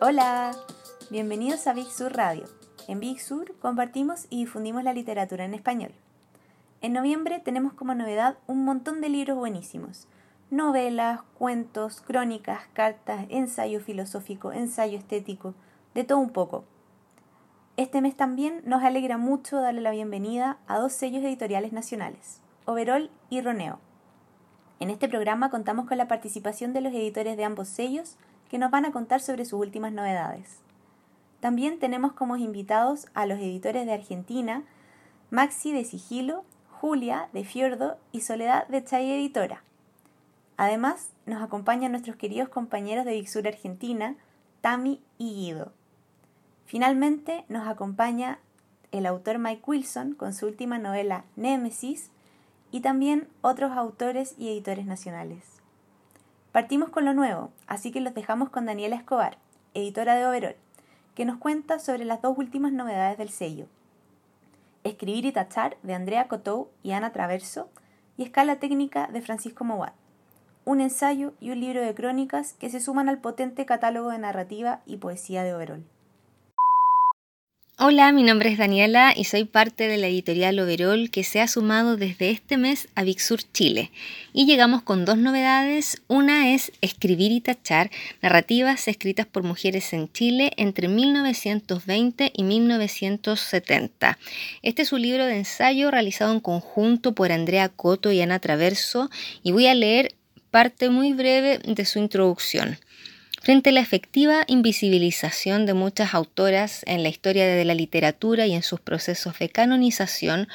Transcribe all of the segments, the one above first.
Hola, bienvenidos a Big Sur Radio. En Big Sur compartimos y difundimos la literatura en español. En noviembre tenemos como novedad un montón de libros buenísimos. Novelas, cuentos, crónicas, cartas, ensayo filosófico, ensayo estético, de todo un poco. Este mes también nos alegra mucho darle la bienvenida a dos sellos editoriales nacionales, Overol y Roneo. En este programa contamos con la participación de los editores de ambos sellos que nos van a contar sobre sus últimas novedades. También tenemos como invitados a los editores de Argentina, Maxi de Sigilo, Julia de Fiordo y Soledad de Chay Editora. Además, nos acompañan nuestros queridos compañeros de Vixur Argentina, Tami y Guido. Finalmente nos acompaña el autor Mike Wilson con su última novela Némesis y también otros autores y editores nacionales. Partimos con lo nuevo, así que los dejamos con Daniela Escobar, editora de Overol, que nos cuenta sobre las dos últimas novedades del sello. Escribir y tachar de Andrea Cotou y Ana Traverso y Escala técnica de Francisco Mowat. Un ensayo y un libro de crónicas que se suman al potente catálogo de narrativa y poesía de Overol. Hola, mi nombre es Daniela y soy parte de la editorial Overol que se ha sumado desde este mes a Sur Chile. Y llegamos con dos novedades. Una es Escribir y Tachar, narrativas escritas por mujeres en Chile entre 1920 y 1970. Este es un libro de ensayo realizado en conjunto por Andrea Coto y Ana Traverso y voy a leer parte muy breve de su introducción. Frente a la efectiva invisibilización de muchas autoras en la historia de la literatura y en sus procesos de canonización,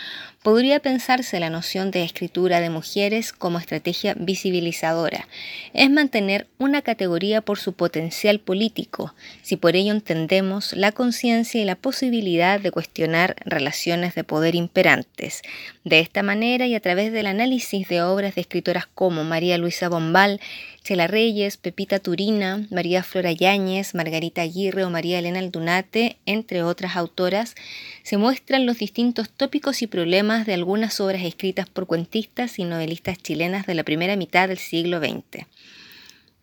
podría pensarse la noción de escritura de mujeres como estrategia visibilizadora. Es mantener una categoría por su potencial político, si por ello entendemos la conciencia y la posibilidad de cuestionar relaciones de poder imperantes. De esta manera y a través del análisis de obras de escritoras como María Luisa Bombal, Chela Reyes, Pepita Turina, María Flora Yáñez, Margarita Aguirre o María Elena Aldunate, entre otras autoras, se muestran los distintos tópicos y problemas de algunas obras escritas por cuentistas y novelistas chilenas de la primera mitad del siglo XX.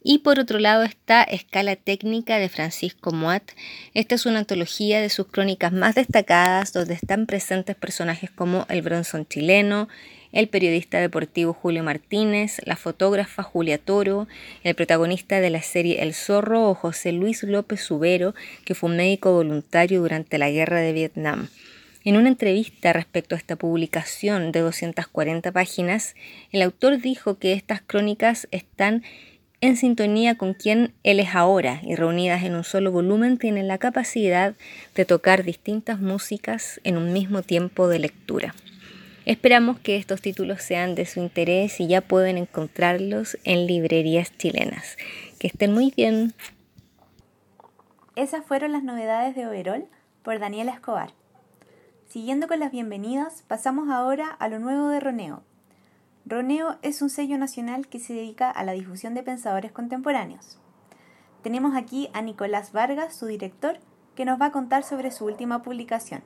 Y por otro lado está Escala Técnica de Francisco Moat. Esta es una antología de sus crónicas más destacadas donde están presentes personajes como el Bronson chileno, el periodista deportivo Julio Martínez, la fotógrafa Julia Toro, el protagonista de la serie El Zorro o José Luis López Subero, que fue un médico voluntario durante la guerra de Vietnam. En una entrevista respecto a esta publicación de 240 páginas, el autor dijo que estas crónicas están en sintonía con quien él es ahora y reunidas en un solo volumen tienen la capacidad de tocar distintas músicas en un mismo tiempo de lectura. Esperamos que estos títulos sean de su interés y ya pueden encontrarlos en librerías chilenas. Que estén muy bien. Esas fueron las novedades de Overol por Daniela Escobar. Siguiendo con las bienvenidas, pasamos ahora a lo nuevo de Roneo. Roneo es un sello nacional que se dedica a la difusión de pensadores contemporáneos. Tenemos aquí a Nicolás Vargas, su director, que nos va a contar sobre su última publicación,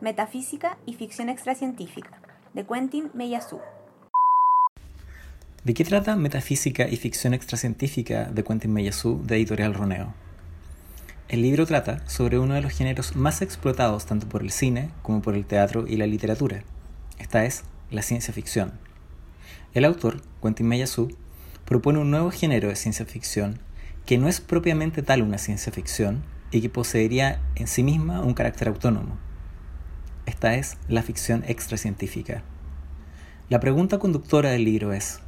Metafísica y Ficción Extracientífica de Quentin Meyasu. ¿De qué trata Metafísica y Ficción Extracientífica de Quentin Meyasu de Editorial Roneo? El libro trata sobre uno de los géneros más explotados tanto por el cine como por el teatro y la literatura. Esta es la ciencia ficción. El autor, Quentin Meyasu, propone un nuevo género de ciencia ficción que no es propiamente tal una ciencia ficción y que poseería en sí misma un carácter autónomo. Esta es la ficción extracientífica. La pregunta conductora del libro es,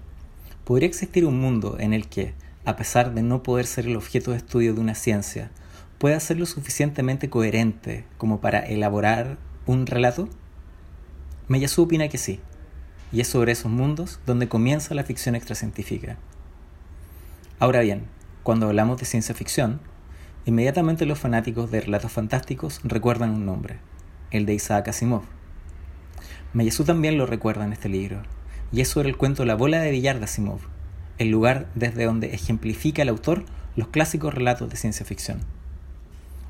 ¿podría existir un mundo en el que, a pesar de no poder ser el objeto de estudio de una ciencia, pueda ser lo suficientemente coherente como para elaborar un relato? Meyasu opina que sí, y es sobre esos mundos donde comienza la ficción extracientífica. Ahora bien, cuando hablamos de ciencia ficción, inmediatamente los fanáticos de relatos fantásticos recuerdan un nombre, el de Isaac Asimov. Meyasu también lo recuerda en este libro, y es sobre el cuento La bola de billar de Asimov, el lugar desde donde ejemplifica el autor los clásicos relatos de ciencia ficción.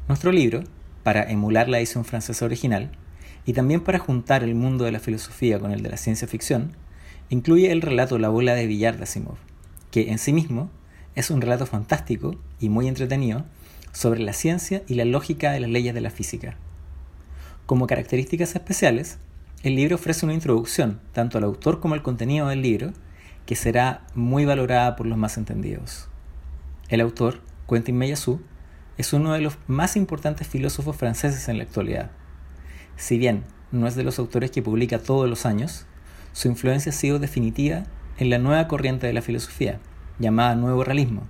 Nuestro libro, para emular la edición francesa original, y también para juntar el mundo de la filosofía con el de la ciencia ficción, incluye el relato La bola de billar de Asimov, que en sí mismo es un relato fantástico y muy entretenido sobre la ciencia y la lógica de las leyes de la física. Como características especiales, el libro ofrece una introducción tanto al autor como al contenido del libro, que será muy valorada por los más entendidos. El autor, Quentin Meillassoux, es uno de los más importantes filósofos franceses en la actualidad. Si bien no es de los autores que publica todos los años, su influencia ha sido definitiva en la nueva corriente de la filosofía, llamada Nuevo Realismo,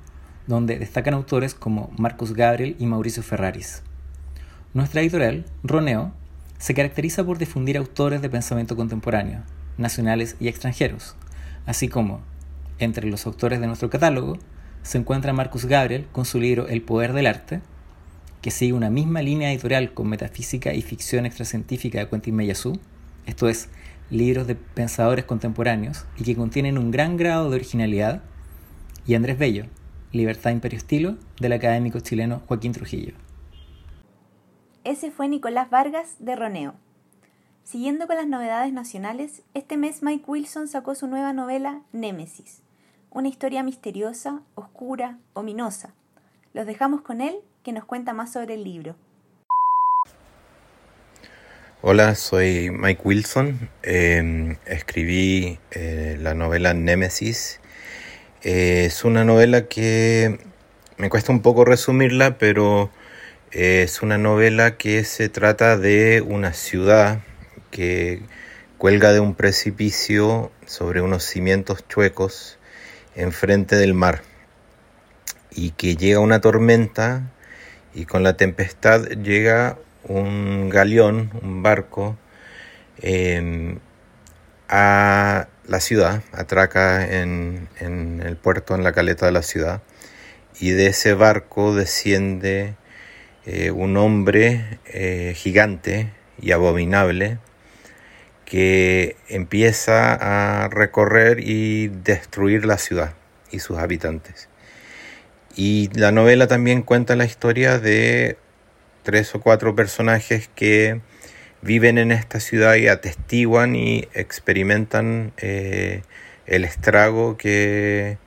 donde destacan autores como Marcus Gabriel y Mauricio Ferraris. Nuestra editorial, Roneo, se caracteriza por difundir autores de pensamiento contemporáneo, nacionales y extranjeros, así como, entre los autores de nuestro catálogo, se encuentra Marcus Gabriel con su libro El poder del arte, que sigue una misma línea editorial con metafísica y ficción extracientífica de Quentin Meillassoux, esto es, libros de pensadores contemporáneos y que contienen un gran grado de originalidad, y Andrés Bello, Libertad, Imperio, Estilo, del académico chileno Joaquín Trujillo. Ese fue Nicolás Vargas de Roneo. Siguiendo con las novedades nacionales, este mes Mike Wilson sacó su nueva novela Némesis, una historia misteriosa, oscura, ominosa. Los dejamos con él, que nos cuenta más sobre el libro. Hola, soy Mike Wilson. Em, escribí eh, la novela Némesis. Es una novela que me cuesta un poco resumirla, pero es una novela que se trata de una ciudad que cuelga de un precipicio sobre unos cimientos chuecos enfrente del mar y que llega una tormenta y con la tempestad llega un galeón, un barco, em, a la ciudad, atraca en, en el puerto, en la caleta de la ciudad, y de ese barco desciende eh, un hombre eh, gigante y abominable que empieza a recorrer y destruir la ciudad y sus habitantes. Y la novela también cuenta la historia de tres o cuatro personajes que viven en esta ciudad y atestiguan y experimentan eh, el estrago que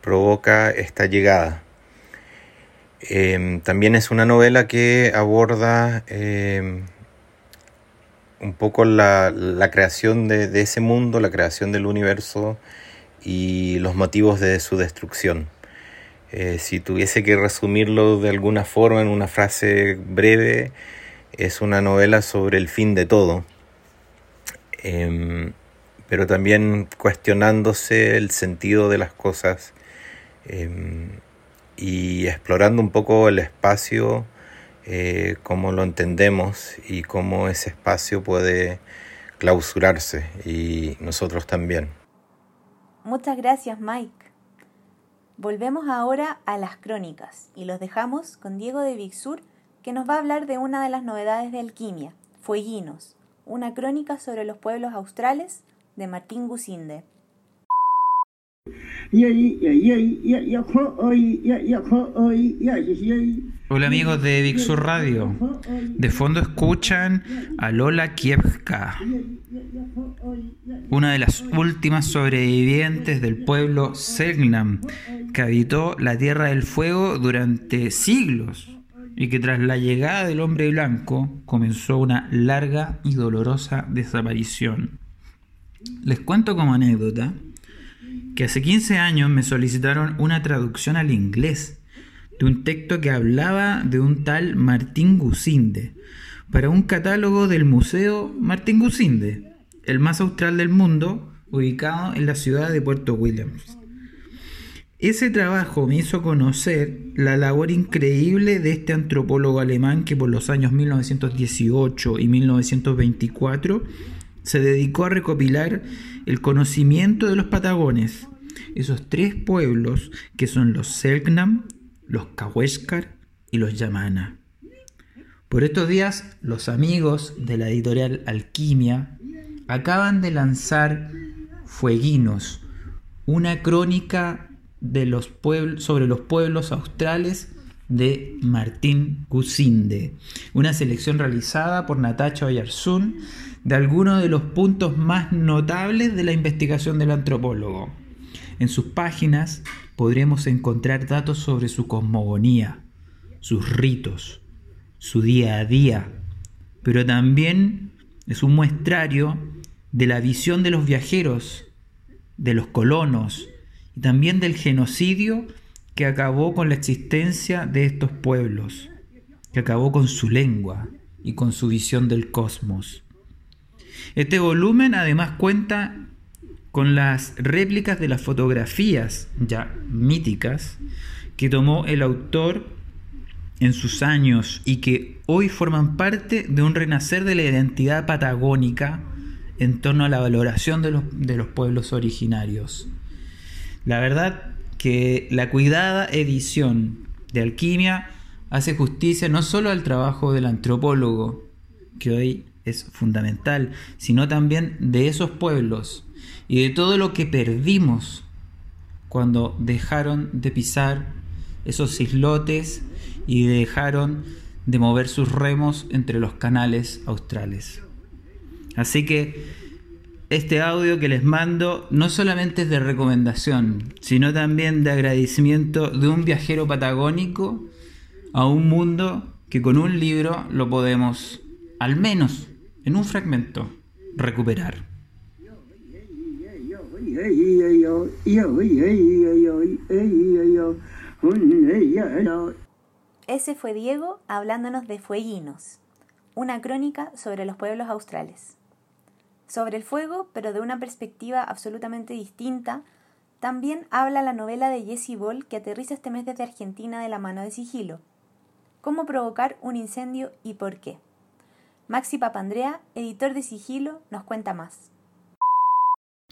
provoca esta llegada. Em, también es una novela que aborda em, un poco la, creación de, ese mundo, la creación del universo y los motivos de su destrucción. Eh, si tuviese que resumirlo de alguna forma en una frase breve, es una novela sobre el fin de todo, em, pero también cuestionándose el sentido de las cosas y explorando un poco el espacio, eh, cómo lo entendemos y cómo ese espacio puede clausurarse y nosotros también. Muchas gracias Mike. Volvemos ahora a las crónicas y los dejamos con Diego de Vixur que nos va a hablar de una de las novedades de alquimia, Fueguinos, una crónica sobre los pueblos australes de Martín Gusinde. Hola amigos de Vixur Radio. De fondo escuchan a Lola Kievka, una de las últimas sobrevivientes del pueblo Selknam, que habitó la Tierra del Fuego durante siglos y que tras la llegada del hombre blanco comenzó una larga y dolorosa desaparición. Les cuento como anécdota que hace 15 años me solicitaron una traducción al inglés de un texto que hablaba de un tal Martín Gusinde para un catálogo del Museo Martín Gusinde, el más austral del mundo, ubicado en la ciudad de Puerto Williams. Ese trabajo me hizo conocer la labor increíble de este antropólogo alemán que por los años 1918 y 1924 se dedicó a recopilar el conocimiento de los patagones, esos tres pueblos que son los Selknam, los Kaweshkar y los Yamana. Por estos días, los amigos de la editorial Alquimia acaban de lanzar Fueguinos, una crónica de los sobre los pueblos australes de Martín Gusinde, una selección realizada por Natacha Oyarzún de algunos de los puntos más notables de la investigación del antropólogo. En sus páginas podremos encontrar datos sobre su cosmogonía, sus ritos, su día a día, pero también es un muestrario de la visión de los viajeros, de los colonos y también del genocidio que acabó con la existencia de estos pueblos, que acabó con su lengua y con su visión del cosmos. Este volumen además cuenta con las réplicas de las fotografías ya míticas que tomó el autor en sus años y que hoy forman parte de un renacer de la identidad patagónica en torno a la valoración de los, de los pueblos originarios. La verdad que la cuidada edición de Alquimia hace justicia no solo al trabajo del antropólogo, que hoy es fundamental, sino también de esos pueblos y de todo lo que perdimos cuando dejaron de pisar esos islotes y dejaron de mover sus remos entre los canales australes. Así que este audio que les mando no solamente es de recomendación, sino también de agradecimiento de un viajero patagónico a un mundo que con un libro lo podemos, al menos en un fragmento, recuperar. Ese fue Diego hablándonos de Fueguinos, una crónica sobre los pueblos australes. Sobre el fuego, pero de una perspectiva absolutamente distinta, también habla la novela de Jesse Ball que aterriza este mes desde Argentina de la mano de Sigilo. ¿Cómo provocar un incendio y por qué? Maxi Papandrea, editor de Sigilo, nos cuenta más.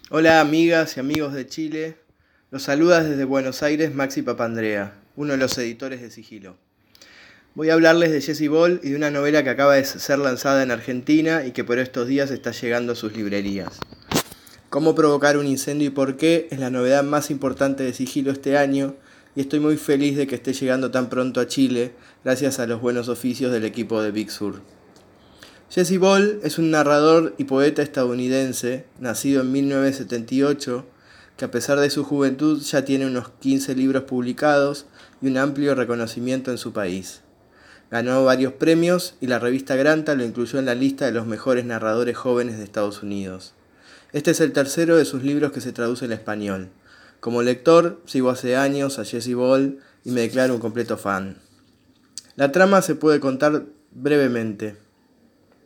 Hola amigas y amigos de Chile, los saluda desde Buenos Aires Maxi Papandrea, uno de los editores de Sigilo. Voy a hablarles de Jesse Ball y de una novela que acaba de ser lanzada en Argentina y que por estos días está llegando a sus librerías. Cómo provocar un incendio y por qué es la novedad más importante de Sigilo este año y estoy muy feliz de que esté llegando tan pronto a Chile gracias a los buenos oficios del equipo de Big Sur. Jesse Ball es un narrador y poeta estadounidense, nacido en 1978, que a pesar de su juventud ya tiene unos 15 libros publicados y un amplio reconocimiento en su país. Ganó varios premios y la revista Granta lo incluyó en la lista de los mejores narradores jóvenes de Estados Unidos. Este es el tercero de sus libros que se traduce al español. Como lector, sigo hace años a Jesse Ball y me declaro un completo fan. La trama se puede contar brevemente.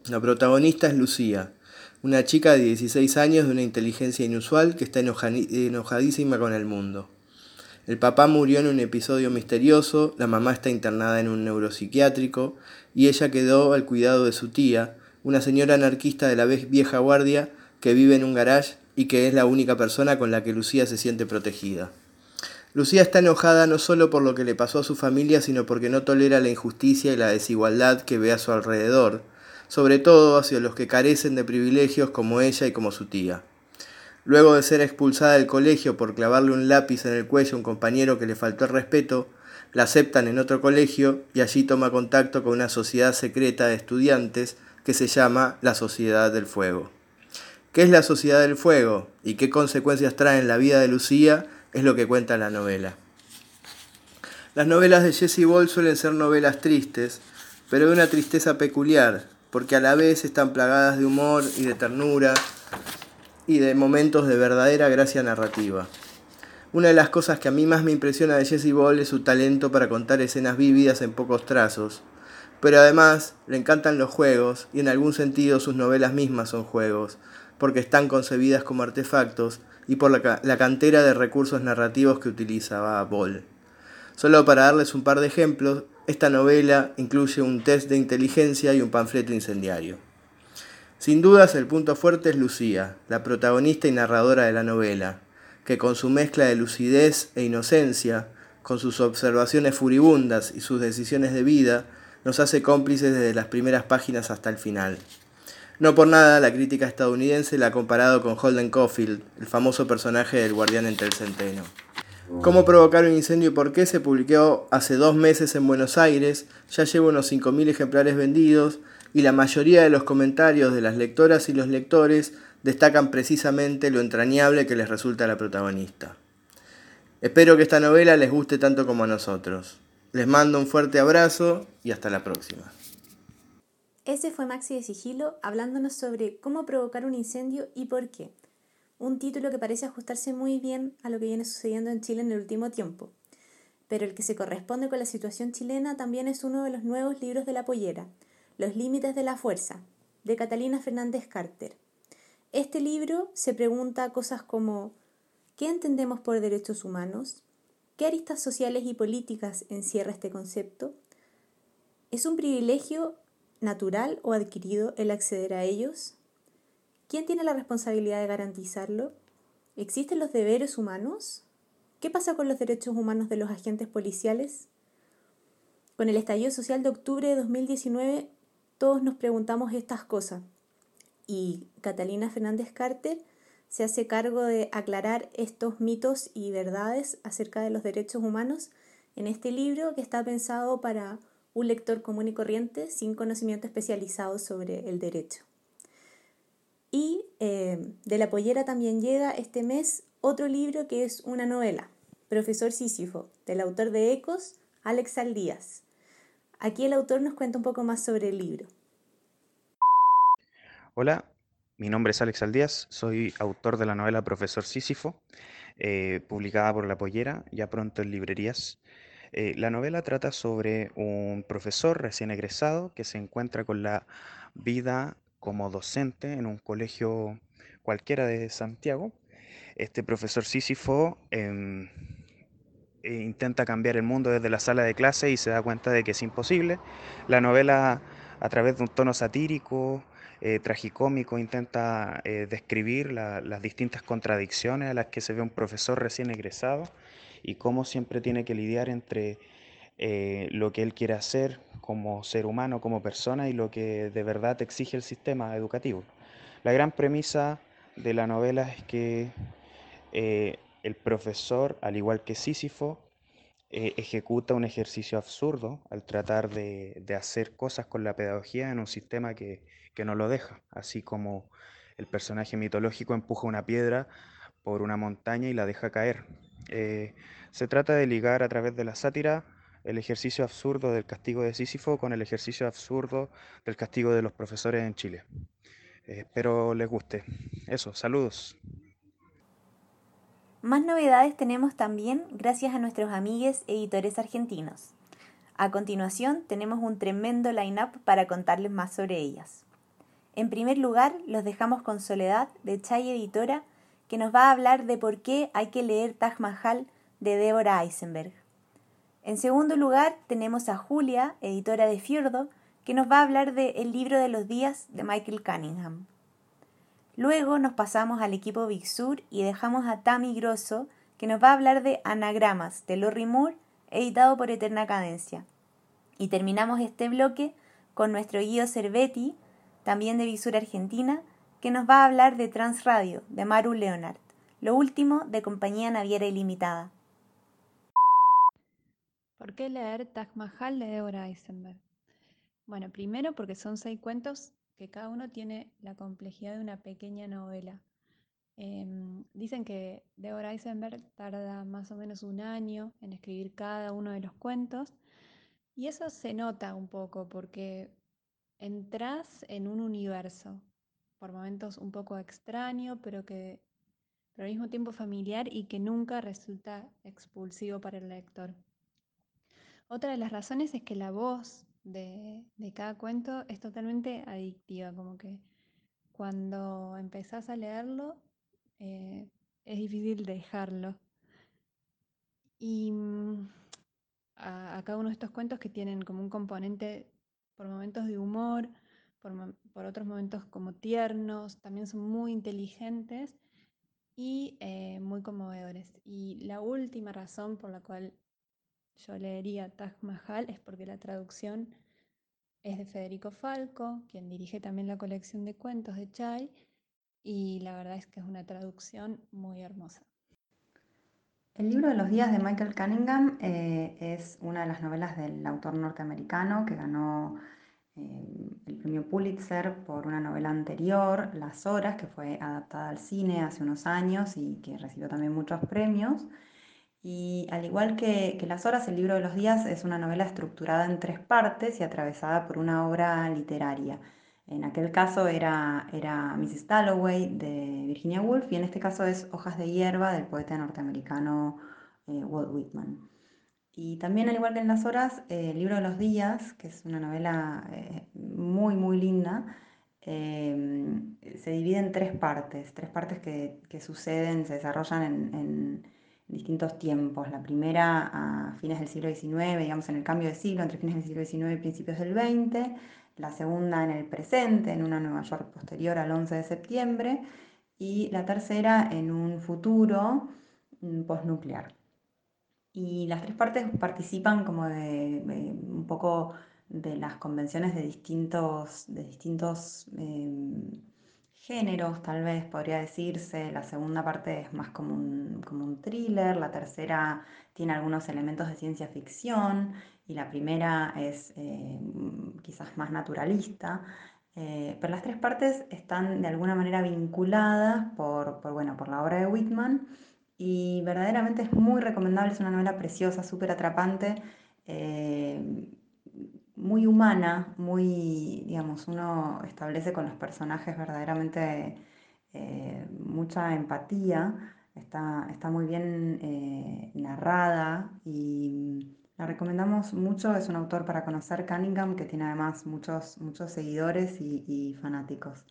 La protagonista es Lucía, una chica de 16 años de una inteligencia inusual que está enojadísima con el mundo. El papá murió en un episodio misterioso, la mamá está internada en un neuropsiquiátrico y ella quedó al cuidado de su tía, una señora anarquista de la vieja guardia que vive en un garage y que es la única persona con la que Lucía se siente protegida. Lucía está enojada no solo por lo que le pasó a su familia, sino porque no tolera la injusticia y la desigualdad que ve a su alrededor, sobre todo hacia los que carecen de privilegios como ella y como su tía. Luego de ser expulsada del colegio por clavarle un lápiz en el cuello a un compañero que le faltó el respeto, la aceptan en otro colegio y allí toma contacto con una sociedad secreta de estudiantes que se llama la Sociedad del Fuego. ¿Qué es la Sociedad del Fuego y qué consecuencias trae en la vida de Lucía? Es lo que cuenta la novela. Las novelas de Jesse Ball suelen ser novelas tristes, pero de una tristeza peculiar, porque a la vez están plagadas de humor y de ternura y de momentos de verdadera gracia narrativa. Una de las cosas que a mí más me impresiona de Jesse Ball es su talento para contar escenas vívidas en pocos trazos, pero además le encantan los juegos y en algún sentido sus novelas mismas son juegos, porque están concebidas como artefactos y por la, cantera de recursos narrativos que utilizaba Ball. Solo para darles un par de ejemplos, esta novela incluye un test de inteligencia y un panfleto incendiario. Sin dudas el punto fuerte es Lucía, la protagonista y narradora de la novela, que con su mezcla de lucidez e inocencia, con sus observaciones furibundas y sus decisiones de vida, nos hace cómplices desde las primeras páginas hasta el final. No por nada la crítica estadounidense la ha comparado con Holden Caulfield, el famoso personaje del guardián entre el centeno. Cómo provocar un incendio y por qué se publicó hace dos meses en Buenos Aires, ya lleva unos 5.000 ejemplares vendidos y la mayoría de los comentarios de las lectoras y los lectores destacan precisamente lo entrañable que les resulta la protagonista. Espero que esta novela les guste tanto como a nosotros. Les mando un fuerte abrazo y hasta la próxima. Ese fue Maxi de Sigilo hablándonos sobre cómo provocar un incendio y por qué. Un título que parece ajustarse muy bien a lo que viene sucediendo en Chile en el último tiempo. Pero el que se corresponde con la situación chilena también es uno de los nuevos libros de la pollera, Los Límites de la Fuerza, de Catalina Fernández Carter. Este libro se pregunta cosas como ¿qué entendemos por derechos humanos? ¿Qué aristas sociales y políticas encierra este concepto? ¿Es un privilegio natural o adquirido el acceder a ellos? ¿Quién tiene la responsabilidad de garantizarlo? ¿Existen los deberes humanos? ¿Qué pasa con los derechos humanos de los agentes policiales? Con el estallido social de octubre de 2019, todos nos preguntamos estas cosas. Y Catalina Fernández Carter se hace cargo de aclarar estos mitos y verdades acerca de los derechos humanos en este libro que está pensado para un lector común y corriente sin conocimiento especializado sobre el derecho. Y eh, de la pollera también llega este mes otro libro que es una novela, Profesor Sísifo, del autor de Ecos, Alex Aldíaz. Aquí el autor nos cuenta un poco más sobre el libro. Hola, mi nombre es Alex Aldíaz, soy autor de la novela Profesor Sísifo, eh, publicada por La Pollera, ya pronto en librerías. Eh, la novela trata sobre un profesor recién egresado que se encuentra con la vida como docente en un colegio cualquiera de Santiago. Este profesor Sísifo em, e intenta cambiar el mundo desde la sala de clase y se da cuenta de que es imposible. La novela, a través de un tono satírico, eh, tragicómico, intenta eh, describir las distintas contradicciones a las que se ve un profesor recién egresado y cómo siempre tiene que lidiar entre eh, lo que él quiere hacer como ser humano, como persona y lo que de verdad exige el sistema educativo. La gran premisa de la novela es que eh, el profesor, al igual que Sísifo, eh, ejecuta un ejercicio absurdo al tratar de, hacer cosas con la pedagogía en un sistema que, que no lo deja, así como el personaje mitológico empuja una piedra por una montaña y la deja caer. Se trata de ligar a través de la sátira el ejercicio absurdo del castigo de Sísifo con el ejercicio absurdo del castigo de los profesores en Chile. Eh, espero les guste. Eso, saludos. Más novedades tenemos también gracias a nuestros amigues editores argentinos. A continuación tenemos un tremendo line-up para contarles más sobre ellas. En primer lugar, los dejamos con Soledad de Chay Editora que nos va a hablar de por qué hay que leer Taj Mahal de Débora Eisenberg. En segundo lugar, tenemos a Julia, editora de Fiordo, que nos va a hablar de El libro de los días de Michael Cunningham. Luego nos pasamos al equipo Big Sur y dejamos a Tammy Grosso, que nos va a hablar de Anagramas de Lori Moore, editado por Eterna Cadencia. Y terminamos este bloque con nuestro Guido Cervetti, también de Visura Argentina, que nos va a hablar de Transradio, de Maru Leonard, lo último de Compañía Naviera Ilimitada. ¿Por qué leer Taj Mahal de Deborah Eisenberg? Bueno, primero porque son seis cuentos que cada uno tiene la complejidad de una pequeña novela. Em, dicen que Deborah Eisenberg tarda más o menos un año en escribir cada uno de los cuentos y eso se nota un poco porque entras en un universo, por momentos un poco extraño, pero que pero al mismo tiempo familiar y que nunca resulta expulsivo para el lector. Otra de las razones es que la voz de, cada cuento es totalmente adictiva, como que cuando empezás a leerlo eh, es difícil dejarlo. Y mm, a, cada uno de estos cuentos que tienen como un componente por momentos de humor, por, otros momentos como tiernos, también son muy inteligentes y eh, muy conmovedores. Y la última razón por la cual yo leería Taj Mahal es porque la traducción es de Federico Falco, quien dirige también la colección de cuentos de Chai, y la verdad es que es una traducción muy hermosa. El libro de los días de Michael Cunningham eh, es una de las novelas del autor norteamericano que ganó eh, el premio Pulitzer por una novela anterior, Las Horas, que fue adaptada al cine hace unos años y que recibió también muchos premios. Y al igual que, Las Horas, el libro de los días es una novela estructurada en tres partes y atravesada por una obra literaria. En aquel caso era, era Mrs. Dalloway de Virginia Woolf y en este caso es Hojas de hierba del poeta norteamericano eh, Walt Whitman. Y también, al igual que en Las Horas, eh, el libro de los días, que es una novela eh, muy, muy linda, se divide en tres partes, tres partes que, suceden, se desarrollan en distintos tiempos. La primera a fines del siglo XIX, digamos en el cambio de siglo, entre fines del siglo XIX y principios del XX. La segunda en el presente, en una Nueva York posterior al 11 de septiembre. Y la tercera en un futuro mm, postnuclear. Y las tres partes participan como de, un poco de las convenciones de distintos, de distintos em, géneros, tal vez podría decirse. La segunda parte es más como un, como un thriller, la tercera tiene algunos elementos de ciencia ficción y la primera es eh, quizás más naturalista. Eh, pero las tres partes están de alguna manera vinculadas por, bueno, por la obra de Whitman y verdaderamente es muy recomendable, es una novela preciosa, súper atrapante. Eh, muy humana, muy, digamos, uno establece con los personajes verdaderamente eh, mucha empatía, está, está muy bien eh, narrada y la recomendamos mucho, es un autor para conocer Cunningham que tiene además muchos, muchos seguidores y, fanáticos.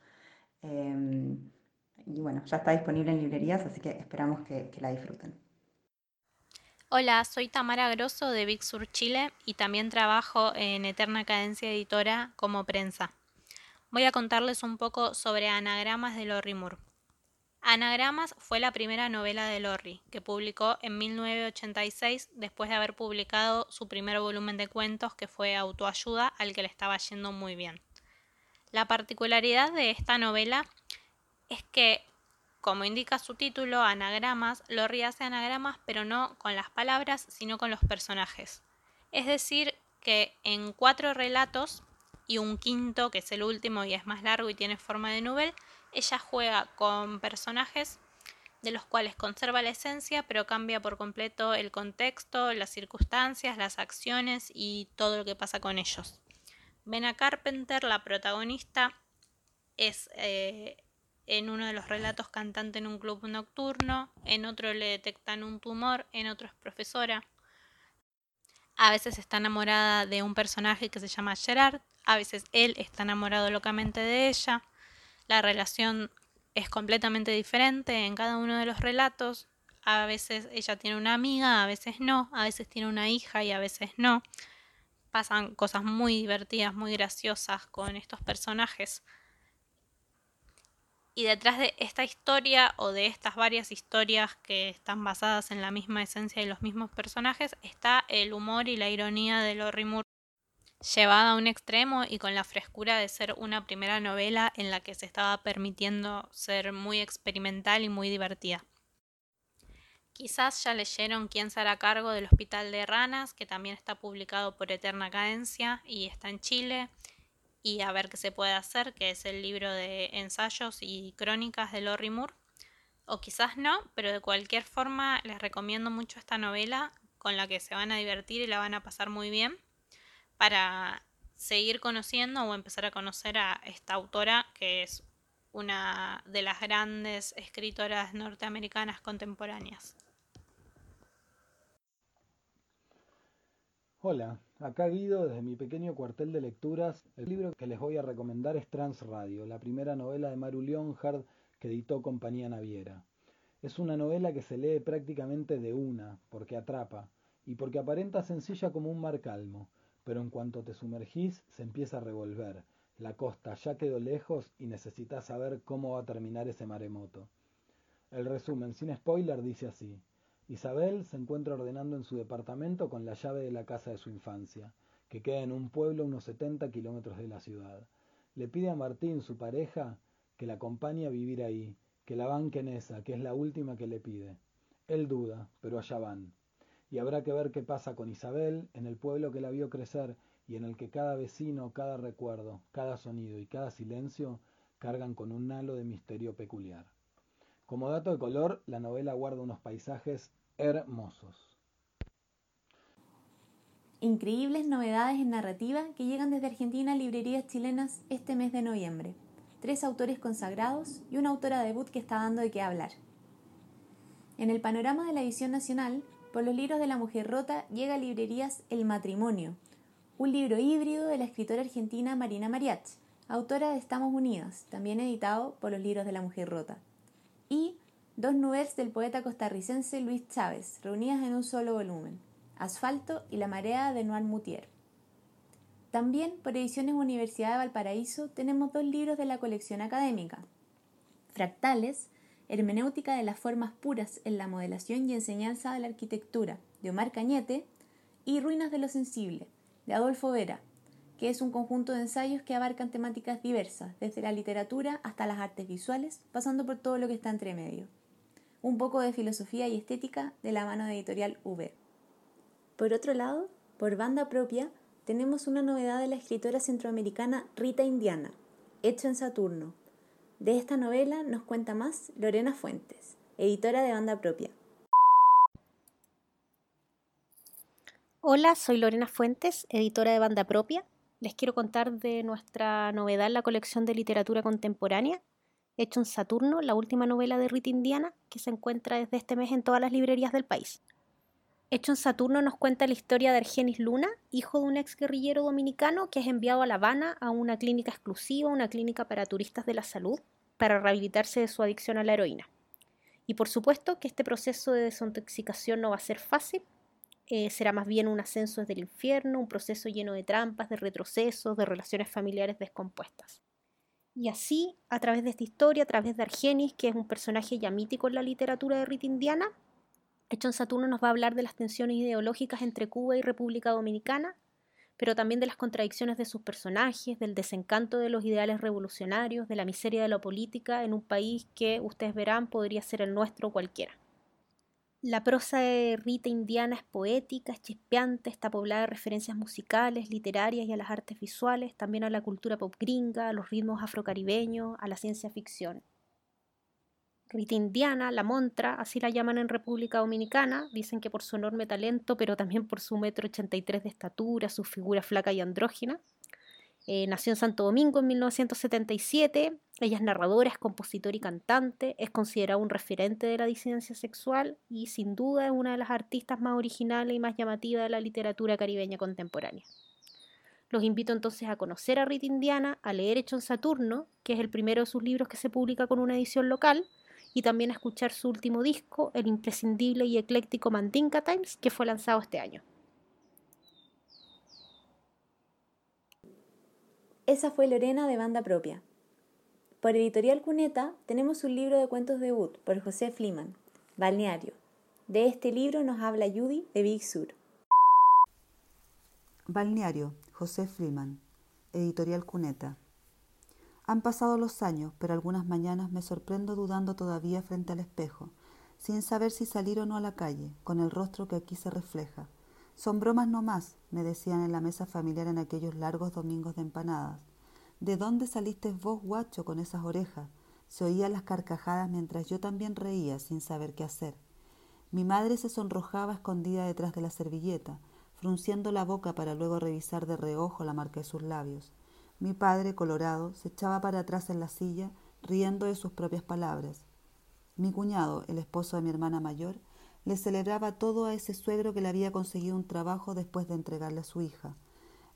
Em, y bueno, ya está disponible en librerías, así que esperamos que la disfruten. Hola, soy Tamara Grosso de Big Sur Chile y también trabajo en Eterna Cadencia Editora como prensa. Voy a contarles un poco sobre Anagramas de Lorry Moore. Anagramas fue la primera novela de Lorry, que publicó en 1986 después de haber publicado su primer volumen de cuentos que fue Autoayuda, al que le estaba yendo muy bien. La particularidad de esta novela es que como indica su título, anagramas, Lorry hace anagramas pero no con las palabras, sino con los personajes. Es decir, que en cuatro relatos y un quinto, que es el último y es más largo y tiene forma de nubel, ella juega con personajes de los cuales conserva la esencia, pero cambia por completo el contexto, las circunstancias, las acciones y todo lo que pasa con ellos. Bena Carpenter, la protagonista, es eh, en uno de los relatos cantante en un club nocturno, en otro le detectan un tumor, en otro es profesora. A veces está enamorada de un personaje que se llama Gerard, a veces él está enamorado locamente de ella. La relación es completamente diferente en cada uno de los relatos. A veces ella tiene una amiga, a veces no, a veces tiene una hija y a veces no. Pasan cosas muy divertidas, muy graciosas con estos personajes. Y detrás de esta historia o de estas varias historias que están basadas en la misma esencia de los mismos personajes está el humor y la ironía de Lorry Moore llevada a un extremo y con la frescura de ser una primera novela en la que se estaba permitiendo ser muy experimental y muy divertida. Quizás ya leyeron Quién se hará cargo del Hospital de Ranas, que también está publicado por Eterna Cadencia y está en Chile y a ver qué se puede hacer, que es el libro de ensayos y crónicas de Lorry Moore. O quizás no, pero de cualquier forma les recomiendo mucho esta novela con la que se van a divertir y la van a pasar muy bien para seguir conociendo o empezar a conocer a esta autora que es una de las grandes escritoras norteamericanas contemporáneas. Hola, acá Guido desde mi pequeño cuartel de lecturas. El libro que les voy a recomendar es Transradio, la primera novela de Maru Leonhard que editó Compañía Naviera. Es una novela que se lee prácticamente de una, porque atrapa, y porque aparenta sencilla como un mar calmo, pero en cuanto te sumergís se empieza a revolver. La costa ya quedó lejos y necesitas saber cómo va a terminar ese maremoto. El resumen, sin spoiler, dice así. Isabel se encuentra ordenando en su departamento con la llave de la casa de su infancia, que queda en un pueblo unos 70 kilómetros de la ciudad. Le pide a Martín, su pareja, que la acompañe a vivir ahí, que la banque en esa, que es la última que le pide. Él duda, pero allá van. Y habrá que ver qué pasa con Isabel, en el pueblo que la vio crecer y en el que cada vecino, cada recuerdo, cada sonido y cada silencio cargan con un halo de misterio peculiar. Como dato de color, la novela guarda unos paisajes hermosos. Increíbles novedades en narrativa que llegan desde Argentina a librerías chilenas este mes de noviembre. Tres autores consagrados y una autora debut que está dando de qué hablar. En el panorama de la edición nacional, por los libros de la mujer rota llega a librerías El matrimonio, un libro híbrido de la escritora argentina Marina Mariach, autora de Estamos Unidos, también editado por los libros de la mujer rota. Y dos novelas del poeta costarricense Luis Chávez, reunidas en un solo volumen, Asfalto y La marea de Noan Mutier. También por Ediciones Universidad de Valparaíso tenemos dos libros de la colección académica, Fractales, Hermenéutica de las formas puras en la modelación y enseñanza de la arquitectura, de Omar Cañete, y Ruinas de lo sensible, de Adolfo Vera, que es un conjunto de ensayos que abarcan temáticas diversas, desde la literatura hasta las artes visuales, pasando por todo lo que está entre medio. Un poco de filosofía y estética de la mano de editorial V. Por otro lado, por banda propia, tenemos una novedad de la escritora centroamericana Rita Indiana, hecho en Saturno. De esta novela nos cuenta más Lorena Fuentes, editora de banda propia. Hola, soy Lorena Fuentes, editora de banda propia. Les quiero contar de nuestra novedad en la colección de literatura contemporánea, Hecho en Saturno, la última novela de Rita Indiana, que se encuentra desde este mes en todas las librerías del país. Hecho en Saturno nos cuenta la historia de Argenis Luna, hijo de un ex guerrillero dominicano que es enviado a La Habana a una clínica exclusiva, una clínica para turistas de la salud, para rehabilitarse de su adicción a la heroína. Y por supuesto que este proceso de desintoxicación no va a ser fácil, eh, será más bien un ascenso desde el infierno, un proceso lleno de trampas, de retrocesos, de relaciones familiares descompuestas. Y así, a través de esta historia, a través de Argenis, que es un personaje ya mítico en la literatura de Rita Indiana, Hecho en Saturno nos va a hablar de las tensiones ideológicas entre Cuba y República Dominicana, pero también de las contradicciones de sus personajes, del desencanto de los ideales revolucionarios, de la miseria de la política en un país que, ustedes verán, podría ser el nuestro cualquiera. La prosa de Rita Indiana es poética, es chispeante, está poblada de referencias musicales, literarias y a las artes visuales, también a la cultura pop gringa, a los ritmos afrocaribeños, a la ciencia ficción. Rita Indiana, la Montra, así la llaman en República Dominicana, dicen que por su enorme talento, pero también por su metro 83 de estatura, su figura flaca y andrógina. Eh, nació en Santo Domingo en 1977. Ella es narradora, es compositora y cantante. Es considerada un referente de la disidencia sexual y sin duda es una de las artistas más originales y más llamativas de la literatura caribeña contemporánea. Los invito entonces a conocer a Rita Indiana, a leer Hecho en Saturno, que es el primero de sus libros que se publica con una edición local, y también a escuchar su último disco, el imprescindible y ecléctico Mandinka Times, que fue lanzado este año. Esa fue Lorena de banda propia. Por Editorial Cuneta tenemos un libro de cuentos debut por José Fliman, Balneario. De este libro nos habla Judy de Big Sur. Balneario, José Fliman, Editorial Cuneta. Han pasado los años, pero algunas mañanas me sorprendo dudando todavía frente al espejo, sin saber si salir o no a la calle, con el rostro que aquí se refleja son bromas no más, me decían en la mesa familiar en aquellos largos domingos de empanadas. ¿De dónde saliste vos, guacho, con esas orejas? Se oían las carcajadas mientras yo también reía sin saber qué hacer. Mi madre se sonrojaba escondida detrás de la servilleta, frunciendo la boca para luego revisar de reojo la marca de sus labios. Mi padre, colorado, se echaba para atrás en la silla, riendo de sus propias palabras. Mi cuñado, el esposo de mi hermana mayor, le celebraba todo a ese suegro que le había conseguido un trabajo después de entregarle a su hija.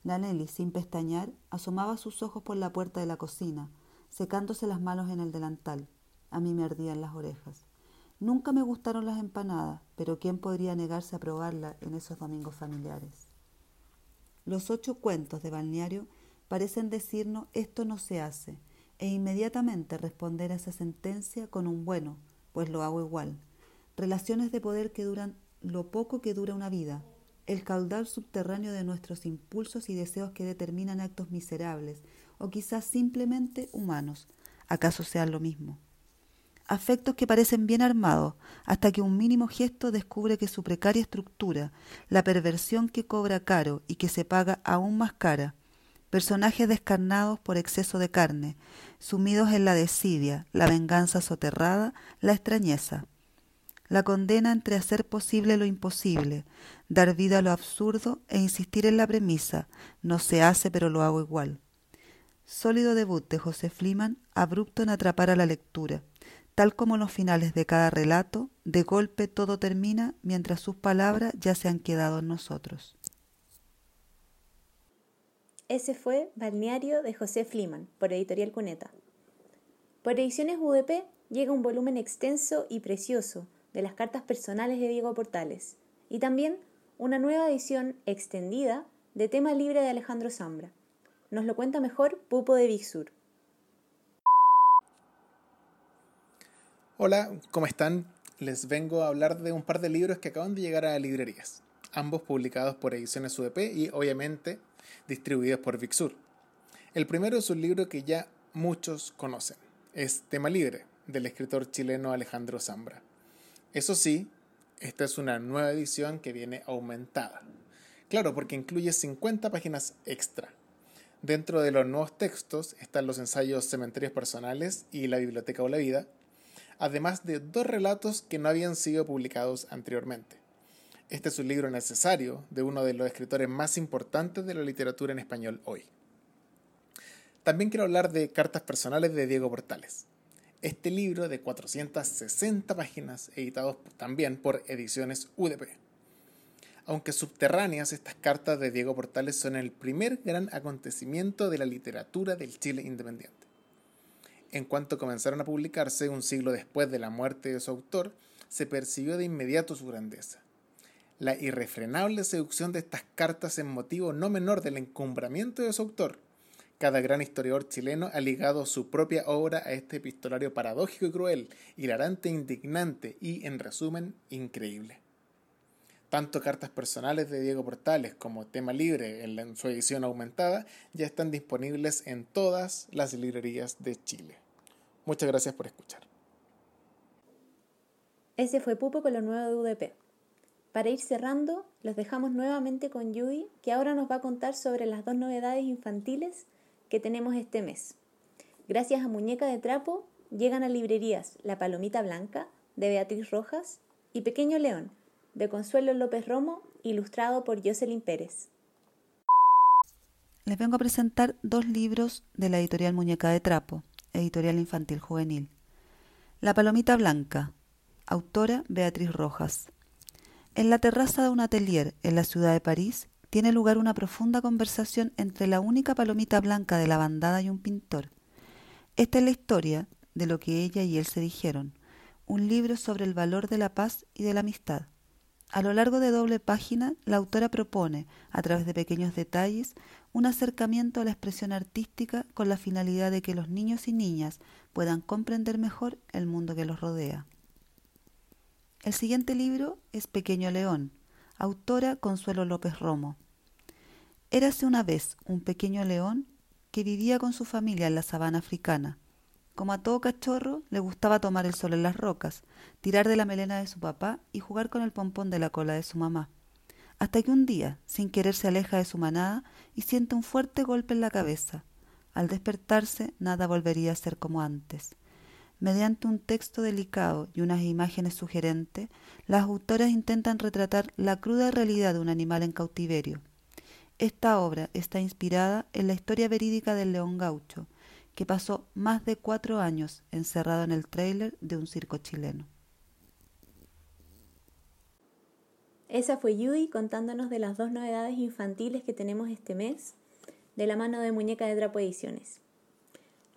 La Nelly, sin pestañear, asomaba sus ojos por la puerta de la cocina, secándose las manos en el delantal. A mí me ardían las orejas. Nunca me gustaron las empanadas, pero ¿quién podría negarse a probarla en esos domingos familiares? Los ocho cuentos de balneario parecen decirnos esto no se hace, e inmediatamente responder a esa sentencia con un bueno, pues lo hago igual relaciones de poder que duran lo poco que dura una vida, el caudal subterráneo de nuestros impulsos y deseos que determinan actos miserables o quizás simplemente humanos, acaso sean lo mismo. Afectos que parecen bien armados hasta que un mínimo gesto descubre que su precaria estructura, la perversión que cobra caro y que se paga aún más cara, personajes descarnados por exceso de carne, sumidos en la desidia, la venganza soterrada, la extrañeza, la condena entre hacer posible lo imposible, dar vida a lo absurdo e insistir en la premisa, no se hace pero lo hago igual. Sólido debut de José Fliman, abrupto en atrapar a la lectura. Tal como los finales de cada relato, de golpe todo termina mientras sus palabras ya se han quedado en nosotros. Ese fue Balneario de José Fliman, por Editorial Cuneta. Por Ediciones UDP llega un volumen extenso y precioso de las cartas personales de Diego Portales y también una nueva edición extendida de Tema Libre de Alejandro Zambra. Nos lo cuenta mejor Pupo de Vixur. Hola, ¿cómo están? Les vengo a hablar de un par de libros que acaban de llegar a librerías, ambos publicados por Ediciones UDP y obviamente distribuidos por Vixur. El primero es un libro que ya muchos conocen, es Tema Libre, del escritor chileno Alejandro Zambra. Eso sí, esta es una nueva edición que viene aumentada. Claro, porque incluye 50 páginas extra. Dentro de los nuevos textos están los ensayos Cementerios Personales y La Biblioteca o la Vida, además de dos relatos que no habían sido publicados anteriormente. Este es un libro necesario de uno de los escritores más importantes de la literatura en español hoy. También quiero hablar de Cartas Personales de Diego Portales. Este libro de 460 páginas, editado también por Ediciones UDP. Aunque subterráneas, estas cartas de Diego Portales son el primer gran acontecimiento de la literatura del Chile independiente. En cuanto comenzaron a publicarse un siglo después de la muerte de su autor, se percibió de inmediato su grandeza la irrefrenable seducción de estas cartas en motivo no menor del encumbramiento de su autor. Cada gran historiador chileno ha ligado su propia obra a este epistolario paradójico y cruel, hilarante e indignante y, en resumen, increíble. Tanto cartas personales de Diego Portales como tema libre en su edición aumentada ya están disponibles en todas las librerías de Chile. Muchas gracias por escuchar. Ese fue Pupo con lo nuevo de UDP. Para ir cerrando, los dejamos nuevamente con Judy, que ahora nos va a contar sobre las dos novedades infantiles que tenemos este mes. Gracias a Muñeca de Trapo, llegan a librerías La Palomita Blanca, de Beatriz Rojas, y Pequeño León, de Consuelo López Romo, ilustrado por Jocelyn Pérez. Les vengo a presentar dos libros de la editorial Muñeca de Trapo, editorial infantil juvenil. La Palomita Blanca, autora Beatriz Rojas. En la terraza de un atelier en la ciudad de París tiene lugar una profunda conversación entre la única palomita blanca de la bandada y un pintor. Esta es la historia de lo que ella y él se dijeron, un libro sobre el valor de la paz y de la amistad. A lo largo de doble página, la autora propone, a través de pequeños detalles, un acercamiento a la expresión artística con la finalidad de que los niños y niñas puedan comprender mejor el mundo que los rodea. El siguiente libro es Pequeño León, autora Consuelo López Romo. Érase una vez un pequeño león que vivía con su familia en la sabana africana. Como a todo cachorro, le gustaba tomar el sol en las rocas, tirar de la melena de su papá y jugar con el pompón de la cola de su mamá. Hasta que un día, sin querer, se aleja de su manada y siente un fuerte golpe en la cabeza. Al despertarse, nada volvería a ser como antes. Mediante un texto delicado y unas imágenes sugerentes, las autoras intentan retratar la cruda realidad de un animal en cautiverio. Esta obra está inspirada en la historia verídica del león gaucho, que pasó más de cuatro años encerrado en el tráiler de un circo chileno. Esa fue Yui contándonos de las dos novedades infantiles que tenemos este mes, de la mano de Muñeca de Trapo Ediciones.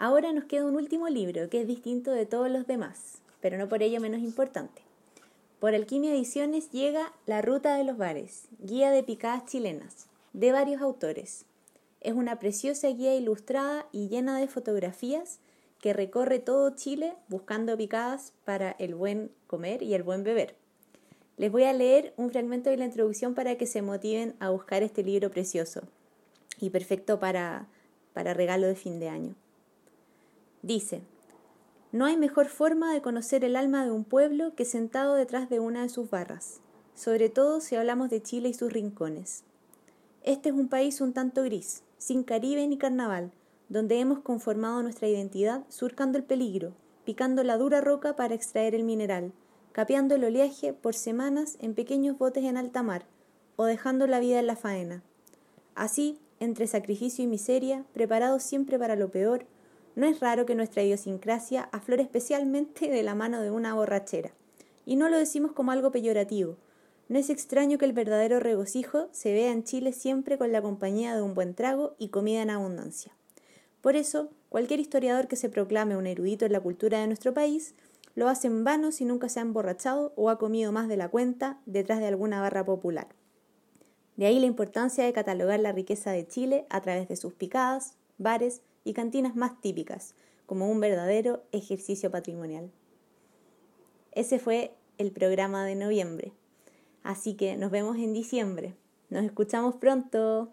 Ahora nos queda un último libro que es distinto de todos los demás, pero no por ello menos importante. Por Alquimia Ediciones llega La Ruta de los Bares, guía de picadas chilenas, de varios autores. Es una preciosa guía ilustrada y llena de fotografías que recorre todo Chile buscando picadas para el buen comer y el buen beber. Les voy a leer un fragmento de la introducción para que se motiven a buscar este libro precioso y perfecto para, para regalo de fin de año. Dice, no hay mejor forma de conocer el alma de un pueblo que sentado detrás de una de sus barras, sobre todo si hablamos de Chile y sus rincones. Este es un país un tanto gris, sin Caribe ni carnaval, donde hemos conformado nuestra identidad surcando el peligro, picando la dura roca para extraer el mineral, capeando el oleaje por semanas en pequeños botes en alta mar, o dejando la vida en la faena. Así, entre sacrificio y miseria, preparados siempre para lo peor, no es raro que nuestra idiosincrasia aflore especialmente de la mano de una borrachera. Y no lo decimos como algo peyorativo. No es extraño que el verdadero regocijo se vea en Chile siempre con la compañía de un buen trago y comida en abundancia. Por eso, cualquier historiador que se proclame un erudito en la cultura de nuestro país lo hace en vano si nunca se ha emborrachado o ha comido más de la cuenta detrás de alguna barra popular. De ahí la importancia de catalogar la riqueza de Chile a través de sus picadas, bares y cantinas más típicas, como un verdadero ejercicio patrimonial. Ese fue el programa de noviembre. Así que nos vemos en diciembre. Nos escuchamos pronto.